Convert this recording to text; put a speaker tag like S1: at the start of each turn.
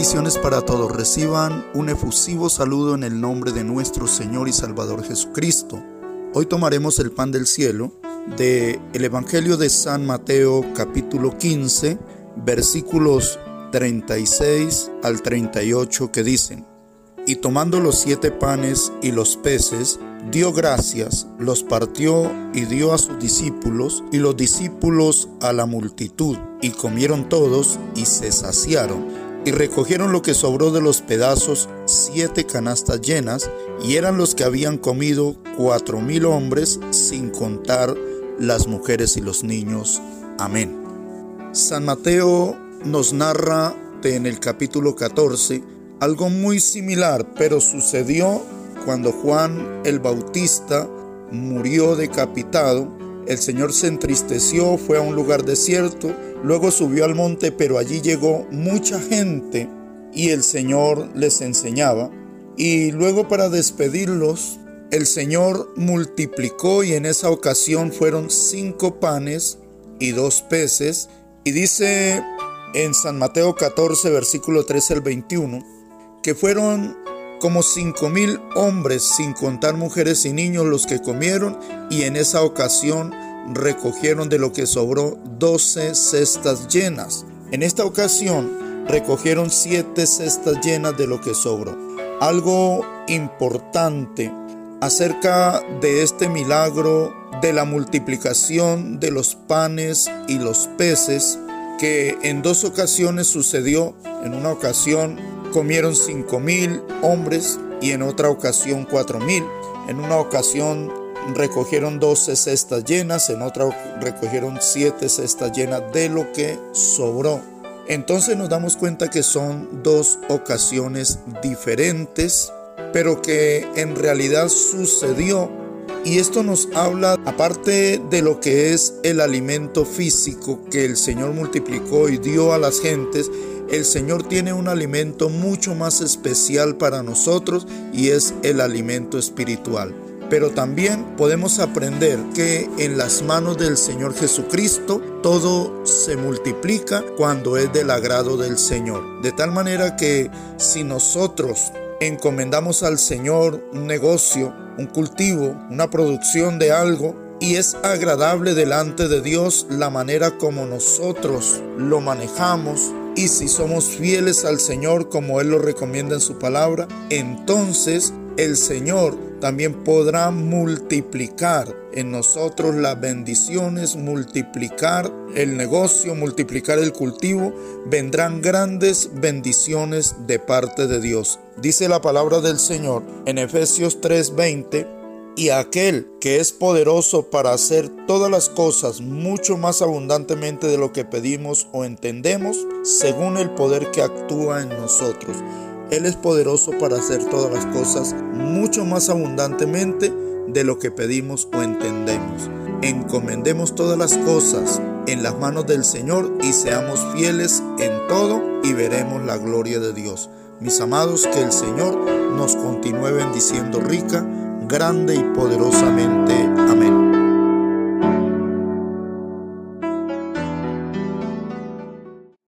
S1: Bendiciones para todos. Reciban un efusivo saludo en el nombre de nuestro Señor y Salvador Jesucristo. Hoy tomaremos el pan del cielo de el Evangelio de San Mateo capítulo 15, versículos 36 al 38 que dicen, Y tomando los siete panes y los peces, dio gracias, los partió y dio a sus discípulos, y los discípulos a la multitud, y comieron todos y se saciaron y recogieron lo que sobró de los pedazos, siete canastas llenas, y eran los que habían comido cuatro mil hombres, sin contar las mujeres y los niños. Amén. San Mateo nos narra en el capítulo 14 algo muy similar, pero sucedió cuando Juan el Bautista murió decapitado el Señor se entristeció, fue a un lugar desierto, luego subió al monte, pero allí llegó mucha gente y el Señor les enseñaba. Y luego para despedirlos, el Señor multiplicó y en esa ocasión fueron cinco panes y dos peces. Y dice en San Mateo 14, versículo 13 al 21, que fueron como cinco mil hombres, sin contar mujeres y niños, los que comieron, y en esa ocasión recogieron de lo que sobró doce cestas llenas. En esta ocasión recogieron siete cestas llenas de lo que sobró. Algo importante acerca de este milagro de la multiplicación de los panes y los peces que en dos ocasiones sucedió. En una ocasión comieron cinco mil hombres y en otra ocasión cuatro mil. En una ocasión recogieron doce cestas llenas, en otra recogieron siete cestas llenas de lo que sobró. Entonces nos damos cuenta que son dos ocasiones diferentes, pero que en realidad sucedió. Y esto nos habla, aparte de lo que es el alimento físico que el Señor multiplicó y dio a las gentes, el Señor tiene un alimento mucho más especial para nosotros y es el alimento espiritual. Pero también podemos aprender que en las manos del Señor Jesucristo todo se multiplica cuando es del agrado del Señor. De tal manera que si nosotros encomendamos al Señor un negocio, un cultivo, una producción de algo, y es agradable delante de Dios la manera como nosotros lo manejamos, y si somos fieles al Señor como Él lo recomienda en su palabra, entonces el Señor también podrá multiplicar en nosotros las bendiciones, multiplicar el negocio, multiplicar el cultivo. Vendrán grandes bendiciones de parte de Dios. Dice la palabra del Señor en Efesios 3:20 y aquel que es poderoso para hacer todas las cosas mucho más abundantemente de lo que pedimos o entendemos, según el poder que actúa en nosotros. Él es poderoso para hacer todas las cosas mucho más abundantemente de lo que pedimos o entendemos. Encomendemos todas las cosas en las manos del Señor y seamos fieles en todo y veremos la gloria de Dios. Mis amados, que el Señor nos continúe bendiciendo rica grande y poderosamente.